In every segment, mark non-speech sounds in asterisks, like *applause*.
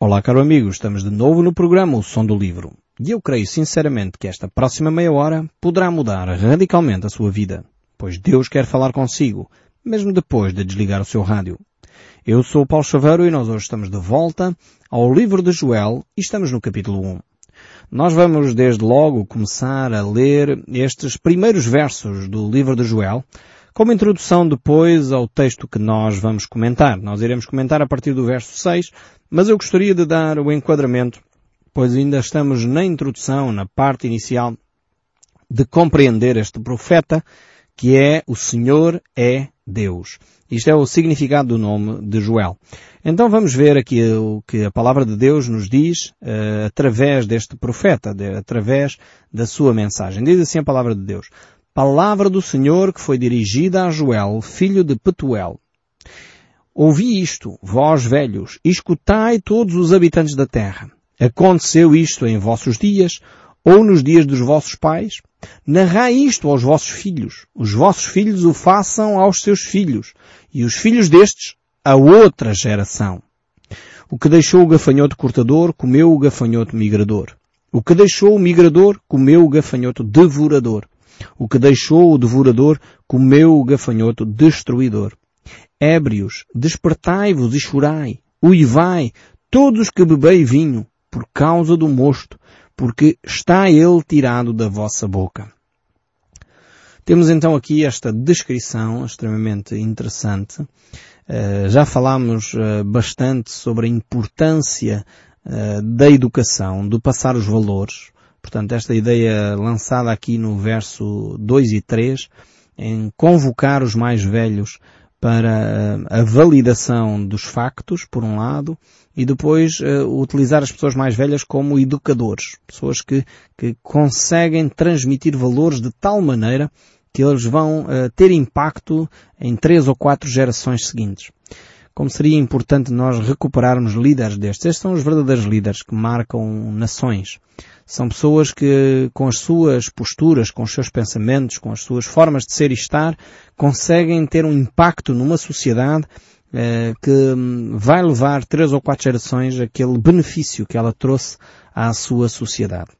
Olá, caro amigo, estamos de novo no programa O Som do Livro. E eu creio sinceramente que esta próxima meia hora poderá mudar radicalmente a sua vida, pois Deus quer falar consigo, mesmo depois de desligar o seu rádio. Eu sou o Paulo Chaveiro e nós hoje estamos de volta ao livro de Joel e estamos no capítulo 1. Nós vamos desde logo começar a ler estes primeiros versos do livro de Joel, como introdução depois ao texto que nós vamos comentar. Nós iremos comentar a partir do verso 6, mas eu gostaria de dar o enquadramento, pois ainda estamos na introdução, na parte inicial, de compreender este profeta, que é o Senhor é Deus. Isto é o significado do nome de Joel. Então vamos ver aqui o que a palavra de Deus nos diz uh, através deste profeta, de, através da sua mensagem. Diz assim a palavra de Deus. Palavra do Senhor que foi dirigida a Joel, filho de Petuel. Ouvi isto, vós velhos, escutai todos os habitantes da terra. Aconteceu isto em vossos dias, ou nos dias dos vossos pais? Narrai isto aos vossos filhos. Os vossos filhos o façam aos seus filhos. E os filhos destes a outra geração. O que deixou o gafanhoto cortador, comeu o gafanhoto migrador. O que deixou o migrador, comeu o gafanhoto devorador. O que deixou o devorador, comeu o gafanhoto destruidor. Ébrios, despertai-vos e chorai. Uivai, todos que bebei vinho, por causa do mosto, porque está ele tirado da vossa boca. Temos então aqui esta descrição extremamente interessante. Uh, já falámos uh, bastante sobre a importância uh, da educação, de passar os valores. Portanto, esta ideia lançada aqui no verso 2 e 3, em convocar os mais velhos para a validação dos factos, por um lado, e depois uh, utilizar as pessoas mais velhas como educadores. Pessoas que, que conseguem transmitir valores de tal maneira que eles vão uh, ter impacto em três ou quatro gerações seguintes. Como seria importante nós recuperarmos líderes destes. Estes são os verdadeiros líderes que marcam nações. São pessoas que, com as suas posturas, com os seus pensamentos, com as suas formas de ser e estar, conseguem ter um impacto numa sociedade eh, que hum, vai levar três ou quatro gerações aquele benefício que ela trouxe à sua sociedade.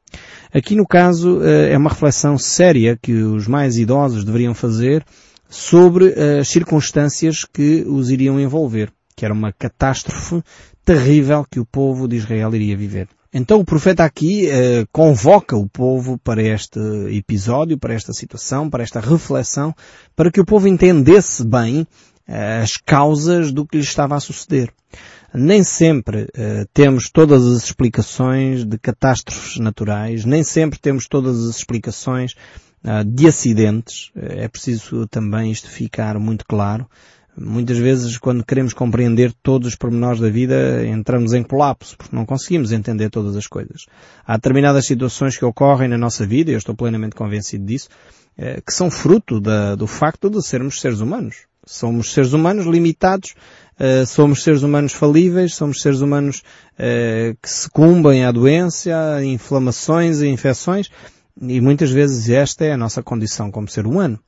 Aqui no caso eh, é uma reflexão séria que os mais idosos deveriam fazer sobre eh, as circunstâncias que os iriam envolver, que era uma catástrofe terrível que o povo de Israel iria viver. Então o profeta aqui eh, convoca o povo para este episódio, para esta situação, para esta reflexão, para que o povo entendesse bem eh, as causas do que lhe estava a suceder. Nem sempre uh, temos todas as explicações de catástrofes naturais, nem sempre temos todas as explicações de acidentes. É preciso também isto ficar muito claro. Muitas vezes, quando queremos compreender todos os pormenores da vida, entramos em colapso, porque não conseguimos entender todas as coisas. Há determinadas situações que ocorrem na nossa vida, e eu estou plenamente convencido disso, que são fruto da, do facto de sermos seres humanos. Somos seres humanos limitados, uh, somos seres humanos falíveis, somos seres humanos que sucumbem à doença, a inflamações e infecções, e muitas vezes esta é a nossa condição como ser humano.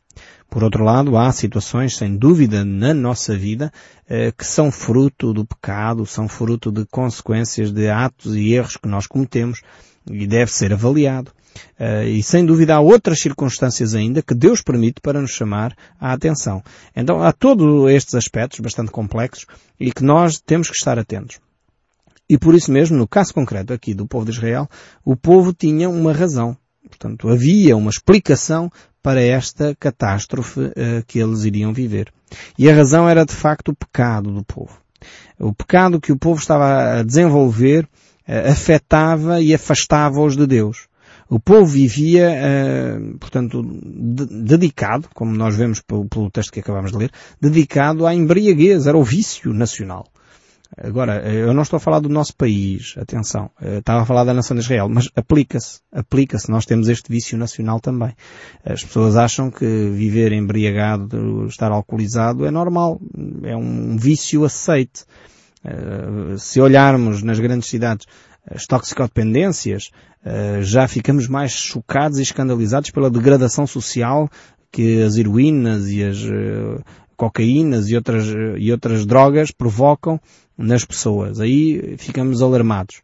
Por outro lado, há situações, sem dúvida, na nossa vida, eh, que são fruto do pecado, são fruto de consequências de atos e erros que nós cometemos e deve ser avaliado. Uh, e sem dúvida há outras circunstâncias ainda que Deus permite para nos chamar a atenção. Então há todos estes aspectos bastante complexos e que nós temos que estar atentos. E por isso mesmo, no caso concreto aqui do povo de Israel, o povo tinha uma razão. Portanto, havia uma explicação para esta catástrofe uh, que eles iriam viver. E a razão era de facto o pecado do povo. O pecado que o povo estava a desenvolver uh, afetava e afastava-os de Deus. O povo vivia, uh, portanto, de, dedicado, como nós vemos pelo, pelo, texto que acabamos de ler, dedicado à embriaguez, era o vício nacional. Agora, eu não estou a falar do nosso país, atenção, eu estava a falar da nação de Israel, mas aplica-se, aplica-se, nós temos este vício nacional também. As pessoas acham que viver embriagado, estar alcoolizado é normal, é um vício aceite. Uh, se olharmos nas grandes cidades, as toxicodependências, eh, já ficamos mais chocados e escandalizados pela degradação social que as heroínas e as eh, cocaínas e outras, e outras drogas provocam nas pessoas. Aí ficamos alarmados.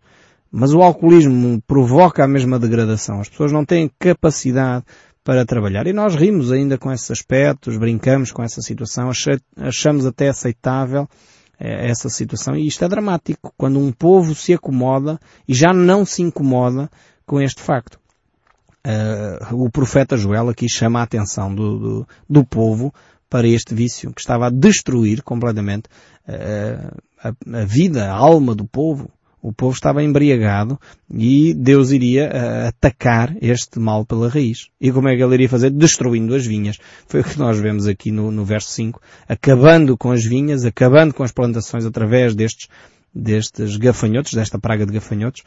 Mas o alcoolismo provoca a mesma degradação. As pessoas não têm capacidade para trabalhar. E nós rimos ainda com esses aspectos, brincamos com essa situação, achamos até aceitável eh, essa situação. E isto é dramático. Quando um povo se acomoda e já não se incomoda com este facto. Uh, o profeta Joel aqui chama a atenção do, do, do, povo para este vício que estava a destruir completamente a, a, vida, a alma do povo. O povo estava embriagado e Deus iria uh, atacar este mal pela raiz. E como é que ele iria fazer? Destruindo as vinhas. Foi o que nós vemos aqui no, no verso 5. Acabando com as vinhas, acabando com as plantações através destes destes gafanhotos, desta praga de gafanhotos,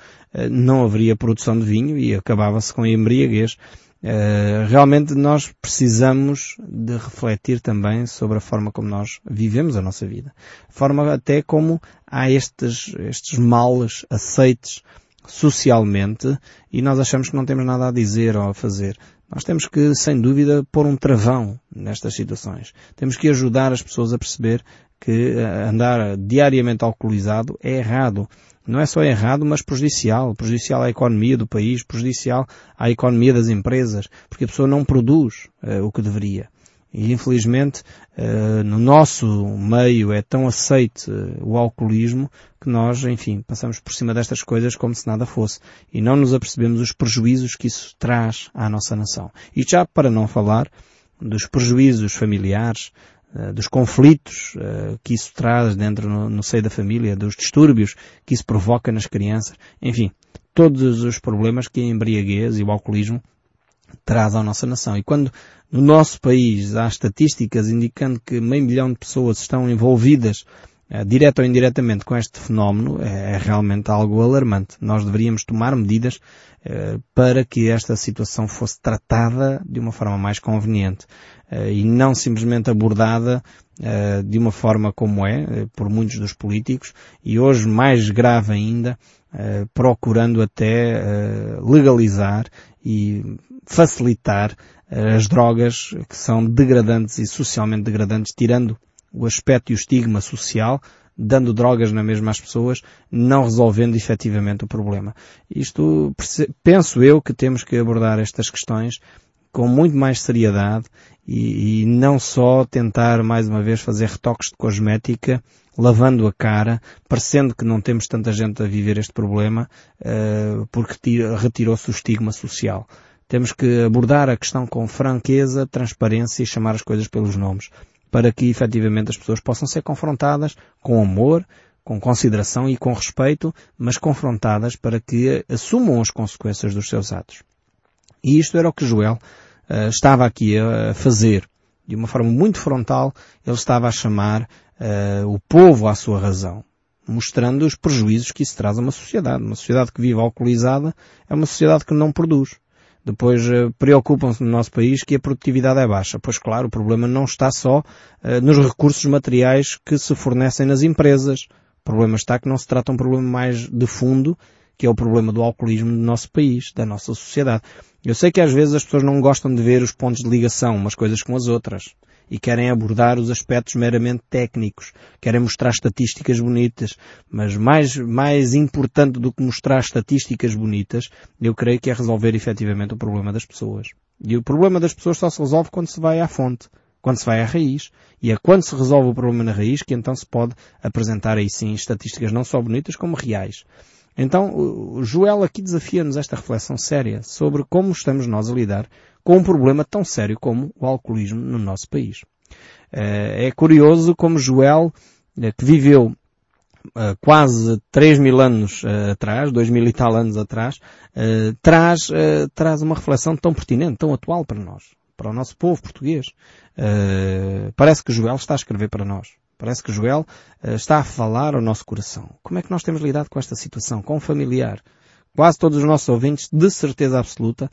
não haveria produção de vinho e acabava-se com a embriaguez. Uh, realmente nós precisamos de refletir também sobre a forma como nós vivemos a nossa vida. A forma até como há estes, estes males aceites socialmente e nós achamos que não temos nada a dizer ou a fazer. Nós temos que, sem dúvida, pôr um travão nestas situações. Temos que ajudar as pessoas a perceber que eh, andar diariamente alcoolizado é errado. Não é só errado, mas prejudicial. Prejudicial à economia do país, prejudicial à economia das empresas, porque a pessoa não produz uh, o que deveria. E infelizmente, uh, no nosso meio é tão aceite o alcoolismo que nós, enfim, passamos por cima destas coisas como se nada fosse. E não nos apercebemos os prejuízos que isso traz à nossa nação. E já para não falar dos prejuízos familiares, dos conflitos que isso traz dentro no, no seio da família, dos distúrbios que isso provoca nas crianças, enfim, todos os problemas que a embriaguez e o alcoolismo traz à nossa nação. E quando no nosso país há estatísticas indicando que meio milhão de pessoas estão envolvidas eh, direto ou indiretamente com este fenómeno, é, é, realmente algo alarmante. Nós deveríamos tomar medidas eh, para que esta situação fosse tratada de uma forma mais conveniente e não simplesmente abordada de uma forma como é por muitos dos políticos e hoje mais grave ainda procurando até legalizar e facilitar as drogas que são degradantes e socialmente degradantes, tirando o aspecto e o estigma social, dando drogas na mesma às pessoas, não resolvendo efetivamente o problema. Isto, penso eu que temos que abordar estas questões com muito mais seriedade e, e, não só tentar mais uma vez fazer retoques de cosmética, lavando a cara, parecendo que não temos tanta gente a viver este problema, uh, porque retirou-se o estigma social. Temos que abordar a questão com franqueza, transparência e chamar as coisas pelos nomes, para que efetivamente as pessoas possam ser confrontadas com amor, com consideração e com respeito, mas confrontadas para que assumam as consequências dos seus atos. E isto era o que Joel uh, estava aqui a fazer. De uma forma muito frontal, ele estava a chamar uh, o povo à sua razão, mostrando os prejuízos que isso traz a uma sociedade. Uma sociedade que vive alcoolizada é uma sociedade que não produz. Depois eh, preocupam-se no nosso país que a produtividade é baixa. Pois claro, o problema não está só uh, nos recursos materiais que se fornecem nas empresas. O problema está que não se trata um problema mais de fundo, que é o problema do alcoolismo do nosso país, da nossa sociedade. Eu sei que às vezes as pessoas não gostam de ver os pontos de ligação umas coisas com as outras e querem abordar os aspectos meramente técnicos, querem mostrar estatísticas bonitas, mas mais, mais importante do que mostrar estatísticas bonitas, eu creio que é resolver efetivamente o problema das pessoas. E o problema das pessoas só se resolve quando se vai à fonte, quando se vai à raiz. E é quando se resolve o problema na raiz que então se pode apresentar aí sim estatísticas não só bonitas como reais. Então, Joel aqui desafia-nos esta reflexão séria sobre como estamos nós a lidar com um problema tão sério como o alcoolismo no nosso país. Eh, é curioso como Joel, eh, que viveu eh, quase 3 mil anos atrás, 2 mil e tal anos atrás, traz, traz uma reflexão tão pertinente, tão atual para nós, para o nosso povo português. Parece que Joel está a escrever para nós. Parece que Joel está a falar ao nosso coração. Como é que nós temos lidado com esta situação? Com um familiar? Quase todos os nossos ouvintes, de certeza absoluta,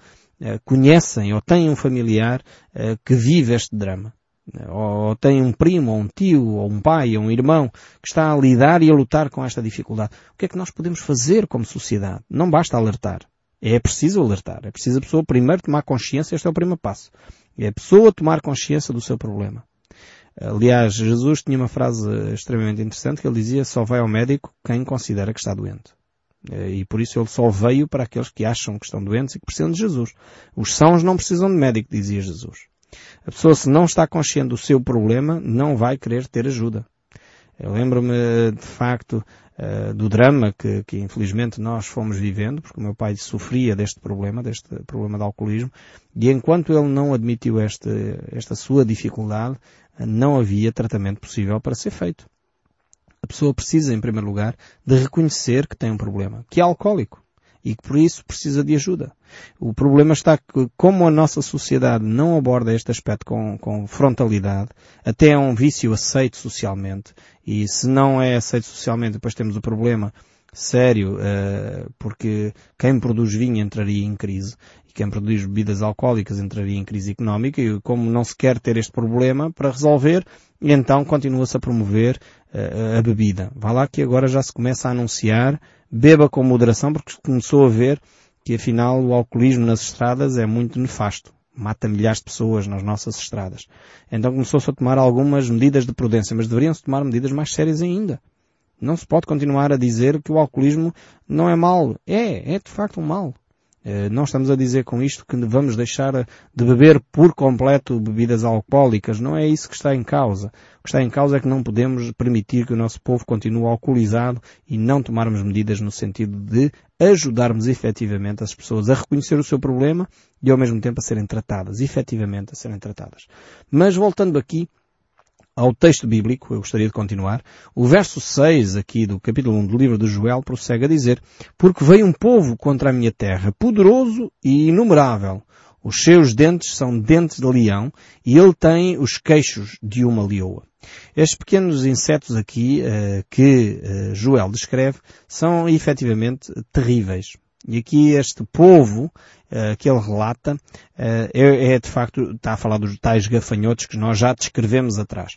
conhecem ou têm um familiar uh, que vive este drama. Ou tem um primo, ou um tio, ou um pai, ou um irmão que está a lidar e a lutar com esta dificuldade. O que é que nós podemos fazer como sociedade? Não basta alertar. É preciso alertar. É preciso a pessoa primeiro tomar consciência. Este é o primeiro passo. É a pessoa tomar consciência do seu problema. Aliás, Jesus tinha uma frase extremamente interessante que ele dizia só vai ao médico quem considera que está doente. E por isso ele só veio para aqueles que acham que estão doentes e que precisam de Jesus. Os sãos não precisam de médico, dizia Jesus. A pessoa se não está consciente do seu problema, não vai querer ter ajuda. Eu lembro-me, de facto, uh, do drama que, que, infelizmente nós fomos vivendo, porque o meu pai sofria deste problema, deste problema de alcoolismo, e enquanto ele não admitiu este, esta sua dificuldade, não havia tratamento possível para ser feito. A pessoa precisa, em primeiro lugar, de reconhecer que tem um problema, que é alcoólico e que por isso precisa de ajuda. O problema está que, como a nossa sociedade não aborda este aspecto com, com frontalidade, até é um vício aceito socialmente, e se não é aceito socialmente, depois temos o problema sério, uh, porque quem produz vinho entraria em crise e quem produz bebidas alcoólicas entraria em crise económica e como não se quer ter este problema para resolver, então continua-se a promover a bebida. Vá lá que agora já se começa a anunciar beba com moderação porque começou a ver que afinal o alcoolismo nas estradas é muito nefasto. Mata milhares de pessoas nas nossas estradas. Então começou-se a tomar algumas medidas de prudência, mas deveriam-se tomar medidas mais sérias ainda. Não se pode continuar a dizer que o alcoolismo não é mau. É, é de facto um mal. Eh, não estamos a dizer com isto que vamos deixar de beber por completo bebidas alcoólicas. Não é isso que está em causa. O que está em causa é que não podemos permitir que o nosso povo continue alcoolizado e não tomarmos medidas no sentido de ajudarmos efetivamente as pessoas a reconhecer o seu problema e ao mesmo tempo a serem tratadas, efetivamente a serem tratadas. Mas voltando aqui ao texto bíblico, eu gostaria de continuar, o verso 6 aqui do capítulo 1 do livro de Joel prossegue a dizer, porque veio um povo contra a minha terra, poderoso e inumerável. Os seus dentes são dentes de leão e ele tem os queixos de uma leoa. Estes pequenos insetos aqui uh, que uh, Joel descreve são efetivamente terríveis. E aqui este povo uh, que ele relata uh, é, é, de facto, está a falar dos tais gafanhotos que nós já descrevemos atrás.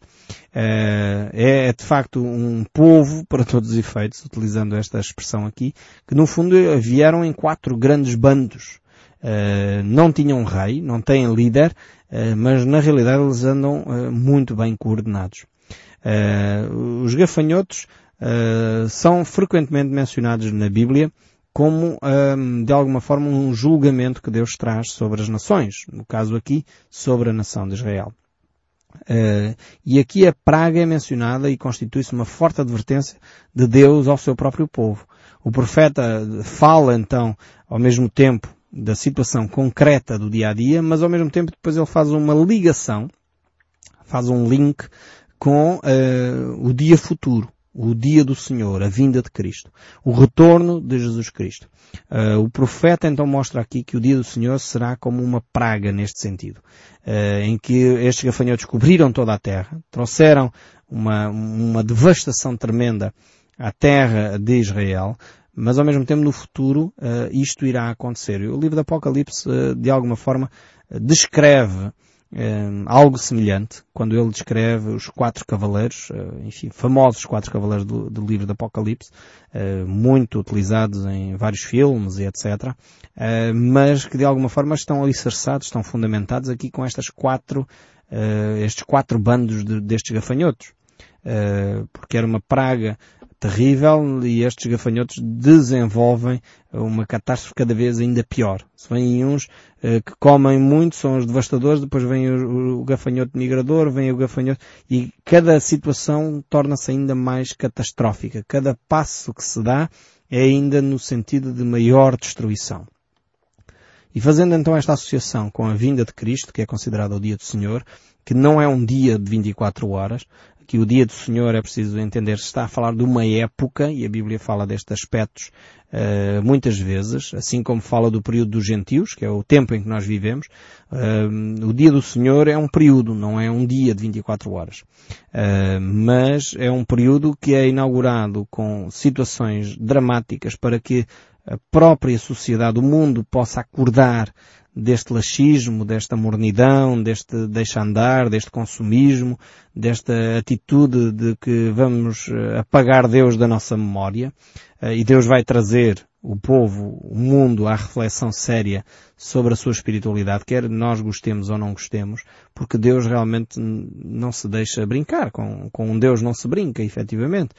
Uh, é, é de facto um povo, *laughs* para todos os efeitos, utilizando esta expressão aqui, que no fundo vieram em quatro grandes bandos. não tinham rei, não têm líder, mas na realidade eles andam muito bem coordenados. os gafanhotos são frequentemente mencionados na Bíblia como, um, de alguma forma, um julgamento que Deus traz sobre as nações. No caso aqui, sobre a nação de Israel. Uh, e aqui a praga é mencionada e constitui-se uma forte advertência de Deus ao seu próprio povo. O profeta fala então, ao mesmo tempo, da situação concreta do dia a dia, mas ao mesmo tempo depois ele faz uma ligação, faz um link com uh, o dia futuro o dia do Senhor, a vinda de Cristo, o retorno de Jesus Cristo. Uh, o profeta então mostra aqui que o dia do Senhor será como uma praga neste sentido, uh, em que estes gafanhotos cobriram toda a terra, trouxeram uma, uma devastação tremenda à terra de Israel, mas ao mesmo tempo no futuro uh, isto irá acontecer. O livro do Apocalipse, de alguma forma, descreve um, algo semelhante quando ele descreve os quatro cavaleiros, uh, enfim, famosos quatro cavaleiros do, do livro do Apocalipse, uh, muito utilizados em vários filmes e etc., eh, mas que de alguma forma estão alicerçados, estão fundamentados aqui com estas quatro, estes quatro bandos de, destes gafanhotos. porque era uma praga terrível e estes gafanhotos desenvolvem uma catástrofe cada vez ainda pior. Se vêm uns uh, que comem muito, são os devastadores, depois vem o, o gafanhoto migrador, vem o gafanhoto, e cada situação torna-se ainda mais catastrófica. Cada passo que se dá é ainda no sentido de maior destruição. E fazendo então esta associação com a vinda de Cristo, que é considerado o dia do Senhor, que não é um dia de 24 horas, que o dia do Senhor é preciso entender, está a falar de uma época, e a Bíblia fala destes aspectos uh, muitas vezes, assim como fala do período dos gentios, que é o tempo em que nós vivemos, uh, o dia do Senhor é um período, não é um dia de 24 horas. Uh, mas é um período que é inaugurado com situações dramáticas para que a própria sociedade, o mundo possa acordar deste laxismo, desta mornidão, deste deixa andar, deste consumismo, desta atitude de que vamos eh, apagar Deus da nossa memória eh, e Deus vai trazer o povo, o mundo à reflexão séria sobre a sua espiritualidade, quer nós gostemos ou não gostemos, porque Deus realmente não se deixa brincar, com, com um Deus não se brinca, efetivamente.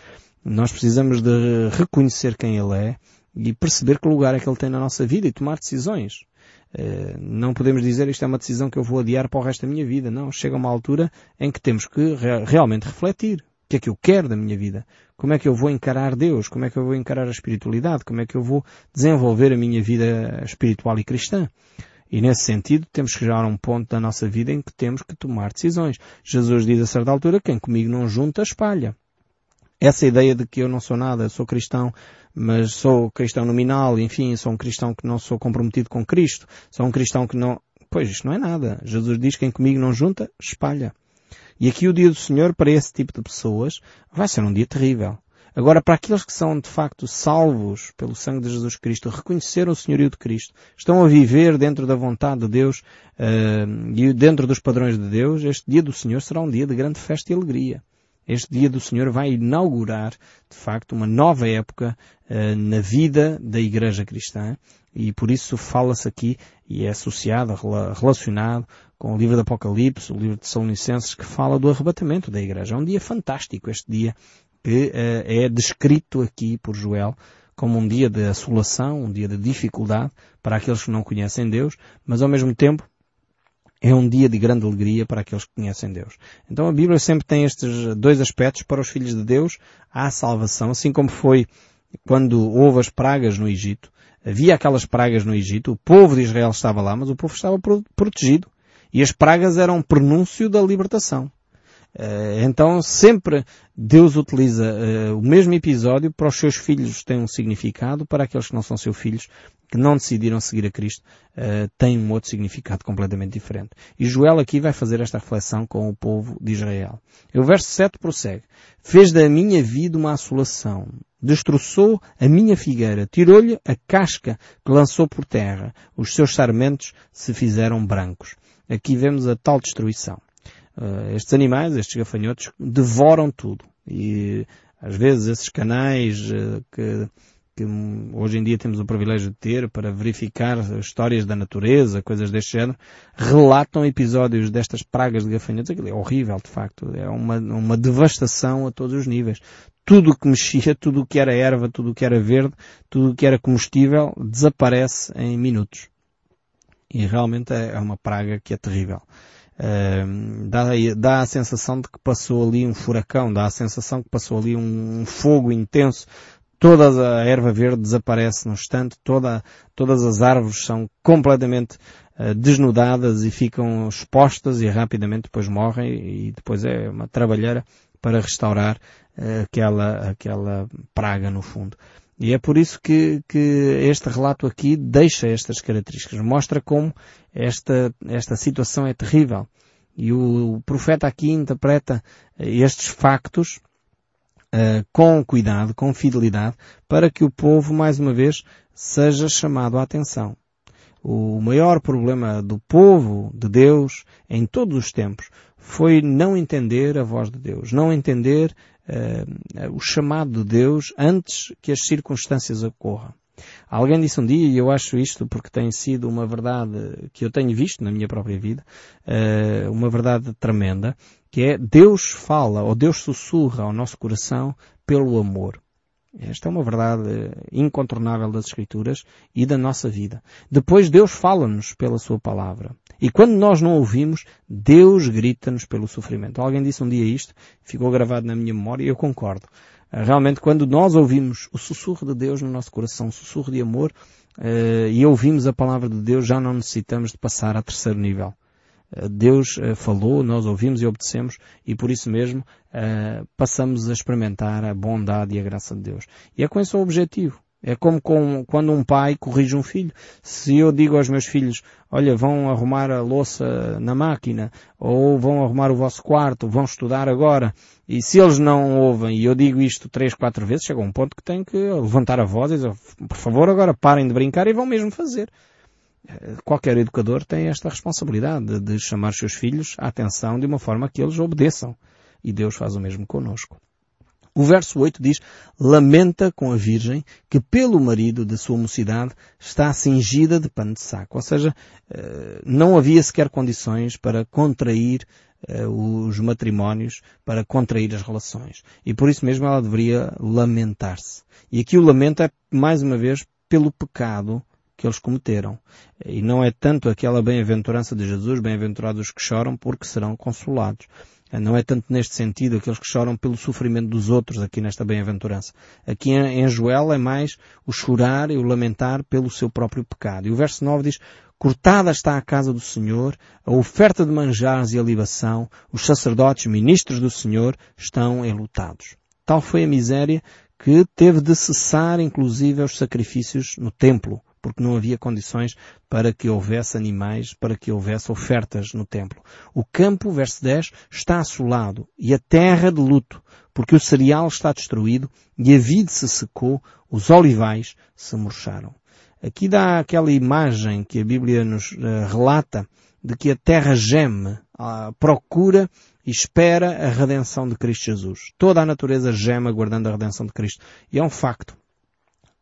Nós precisamos de reconhecer quem Ele é e perceber que lugar é que Ele tem na nossa vida e tomar decisões. Eh, não podemos dizer isto é uma decisão que eu vou adiar para o resto da minha vida. Não, chega uma altura em que temos que realmente refletir que é que eu quero da minha vida? Como é que eu vou encarar Deus? Como é que eu vou encarar a espiritualidade? Como é que eu vou desenvolver a minha vida espiritual e cristã? E nesse sentido, temos que chegar a um ponto da nossa vida em que temos que tomar decisões. Jesus diz a certa altura, quem comigo não junta, espalha. Essa ideia de que eu não sou nada, sou cristão, mas sou cristão nominal, enfim, sou um cristão que não sou comprometido com Cristo, sou um cristão que não... Pois, isto não é nada. Jesus diz, quem comigo não junta, espalha. E aqui o dia do Senhor, para esse tipo de pessoas, vai ser um dia terrível. Agora, para aqueles que são de facto salvos pelo sangue de Jesus Cristo, reconheceram o Senhorio de Cristo, estão a viver dentro da vontade de Deus uh, e dentro dos padrões de Deus, este dia do Senhor será um dia de grande festa e alegria. Este dia do Senhor vai inaugurar, de facto, uma nova época uh, na vida da Igreja Cristã e por isso fala-se aqui e é associado, relacionado com o livro do Apocalipse, o livro de Salonicenses, que fala do arrebatamento da igreja. É um dia fantástico este dia que uh, é descrito aqui por Joel como um dia de assolação, um dia de dificuldade para aqueles que não conhecem Deus, mas ao mesmo tempo é um dia de grande alegria para aqueles que conhecem Deus. Então a Bíblia sempre tem estes dois aspectos para os filhos de Deus. Há salvação, assim como foi quando houve as pragas no Egito. Havia aquelas pragas no Egito, o povo de Israel estava lá, mas o povo estava protegido. E as pragas eram um prenúncio da libertação. Eh, então sempre Deus utiliza uh, o mesmo episódio para os seus filhos tem um significado, para aqueles que não são seus filhos, que não decidiram seguir a Cristo, uh, um outro significado completamente diferente. E Joel aqui vai fazer esta reflexão com o povo de Israel. E o verso 7 prossegue. Fez da minha vida uma assolação. Destroçou a minha figueira. Tirou-lhe a casca que lançou por terra. Os seus sarmentos se fizeram brancos. Aqui vemos a tal destruição. Uh, estes animais, estes gafanhotos, devoram tudo. E às vezes esses canais uh, que, que, hoje em dia temos o privilégio de ter para verificar histórias da natureza, coisas deste género, relatam episódios destas pragas de gafanhotos. Aquilo é horrível, de facto. É uma, uma devastação a todos os níveis. Tudo o que mexia, tudo o que era erva, tudo o que era verde, tudo o que era comestível, desaparece em minutos. E realmente é, é uma praga que é terrível. Uh, dá, dá a sensação de que passou ali um furacão, dá a sensação que passou ali um fogo intenso. Toda a erva verde desaparece no instante, toda, todas as árvores são completamente uh, desnudadas e ficam expostas e rapidamente depois morrem e depois é uma trabalheira para restaurar uh, aquela, aquela praga no fundo. E é por isso que, que este relato aqui deixa estas características, mostra como esta, esta situação é terrível. E o, profeta aqui interpreta estes factos uh, com cuidado, com fidelidade, para que o povo, mais uma vez, seja chamado à atenção. O maior problema do povo de Deus em todos os tempos foi não entender a voz de Deus, não entender uh, o chamado de Deus antes que as circunstâncias ocorram. Alguém disse um dia, e eu acho isto porque tem sido uma verdade que eu tenho visto na minha própria vida, uh, uma verdade tremenda, que é Deus fala ou Deus sussurra ao nosso coração pelo amor. Esta é uma verdade incontornável das Escrituras e da nossa vida. Depois Deus fala-nos pela Sua palavra. E quando nós não ouvimos, Deus grita-nos pelo sofrimento. Alguém disse um dia isto, ficou gravado na minha memória e eu concordo. Realmente, quando nós ouvimos o sussurro de Deus no nosso coração, o sussurro de amor, uh, e ouvimos a palavra de Deus, já não necessitamos de passar a terceiro nível. Uh, Deus uh, falou, nós ouvimos e obedecemos, e por isso mesmo passamos a experimentar a bondade e a graça de Deus. E é com esse o objetivo. É como com, quando um pai corrige um filho. Se eu digo aos meus filhos, olha, vão arrumar a louça na máquina, ou vão arrumar o vosso quarto, vão estudar agora, e se eles não ouvem, e eu digo isto três, quatro vezes, chega um ponto que tenho que levantar a voz e dizer, por favor, agora parem de brincar e vão mesmo fazer. Qualquer educador tem esta responsabilidade de, chamar seus filhos à atenção de uma forma que eles obedeçam. E Deus faz o mesmo conosco. O verso 8 diz, lamenta com a virgem que pelo marido de sua mocidade está cingida de pano de saco. Ou seja, eh, não havia sequer condições para contrair eh, os matrimónios, para contrair as relações. E por isso mesmo ela deveria lamentar-se. E aqui o lamento é, mais uma vez, pelo pecado que eles cometeram. E não é tanto aquela bem-aventurança de Jesus, bem-aventurados os que choram, porque serão consolados. Não é tanto neste sentido aqueles que choram pelo sofrimento dos outros aqui nesta bem-aventurança. Aqui em Joel é mais o chorar e o lamentar pelo seu próprio pecado. E o verso 9 diz, Cortada está a casa do Senhor, a oferta de manjares e a libação, os sacerdotes, ministros do Senhor, estão enlutados. Tal foi a miséria que teve de cessar inclusive os sacrifícios no templo porque não havia condições para que houvesse animais, para que houvesse ofertas no templo. O campo, verso 10, está assolado e a terra de luto, porque o cereal está destruído e a vide se secou, os olivais se murcharam. Aqui dá aquela imagem que a Bíblia nos uh, relata de que a terra geme, uh, procura e espera a redenção de Cristo Jesus. Toda a natureza geme aguardando a redenção de Cristo. E é um facto.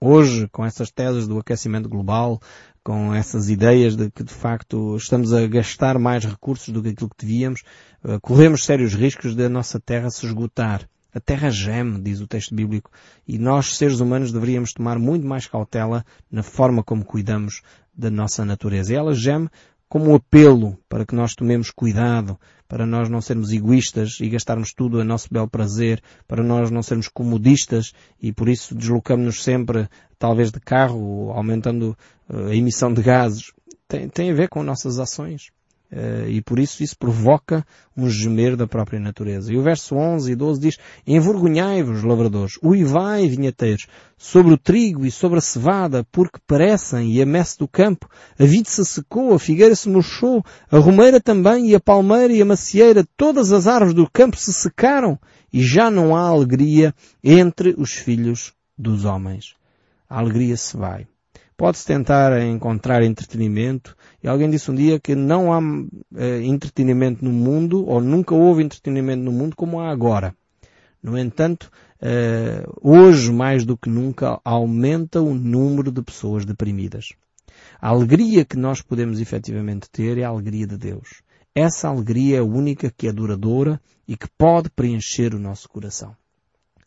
Hoje, com essas teses do aquecimento global, com essas ideias de que de facto estamos a gastar mais recursos do que aquilo que devíamos, eh, corremos sérios riscos de a nossa terra se esgotar. A terra geme, diz o texto bíblico, e nós, seres humanos, deveríamos tomar muito mais cautela na forma como cuidamos da nossa natureza. E ela geme como um apelo para que nós tomemos cuidado, para nós não sermos egoístas e gastarmos tudo a nosso bel prazer, para nós não sermos comodistas e por isso deslocamos-nos sempre, talvez de carro, aumentando eh, a emissão de gases. Tem, tem a ver com nossas ações. Uh, e por isso isso provoca um gemer da própria natureza. E o verso 11 e 12 diz, Envergonhai-vos, lavradores, uivai, vinheteiros, sobre o trigo e sobre a cevada, porque parecem, e a messe do campo, a vide se secou, a figueira se murchou, a romeira também, e a palmeira e a macieira, todas as árvores do campo se secaram, e já não há alegria entre os filhos dos homens. A alegria se vai. Pode-se tentar encontrar entretenimento. E alguém disse um dia que não há eh, entretenimento no mundo, ou nunca houve entretenimento no mundo como há agora. No entanto, eh, hoje mais do que nunca aumenta o número de pessoas deprimidas. A alegria que nós podemos efetivamente ter é a alegria de Deus. Essa alegria é a única que é duradoura e que pode preencher o nosso coração.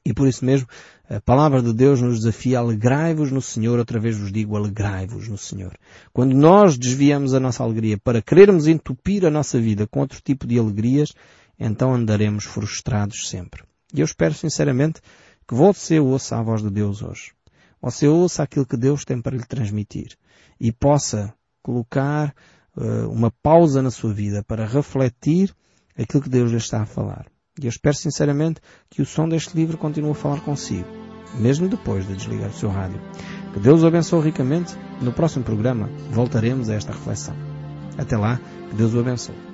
E por isso mesmo, a palavra de Deus nos desafia alegrai-vos no Senhor, outra vez vos digo alegrai-vos no Senhor. Quando nós desviamos a nossa alegria para querermos entupir a nossa vida com outro tipo de alegrias, então andaremos frustrados sempre. E eu espero sinceramente que você ouça a voz de Deus hoje. Você ouça aquilo que Deus tem para lhe transmitir e possa colocar uh, uma pausa na sua vida para refletir aquilo que Deus lhe está a falar. E eu espero sinceramente que o som deste livro continue a falar consigo, mesmo depois de desligar o seu rádio. Que Deus o abençoe ricamente. No próximo programa voltaremos a esta reflexão. Até lá, que Deus o abençoe.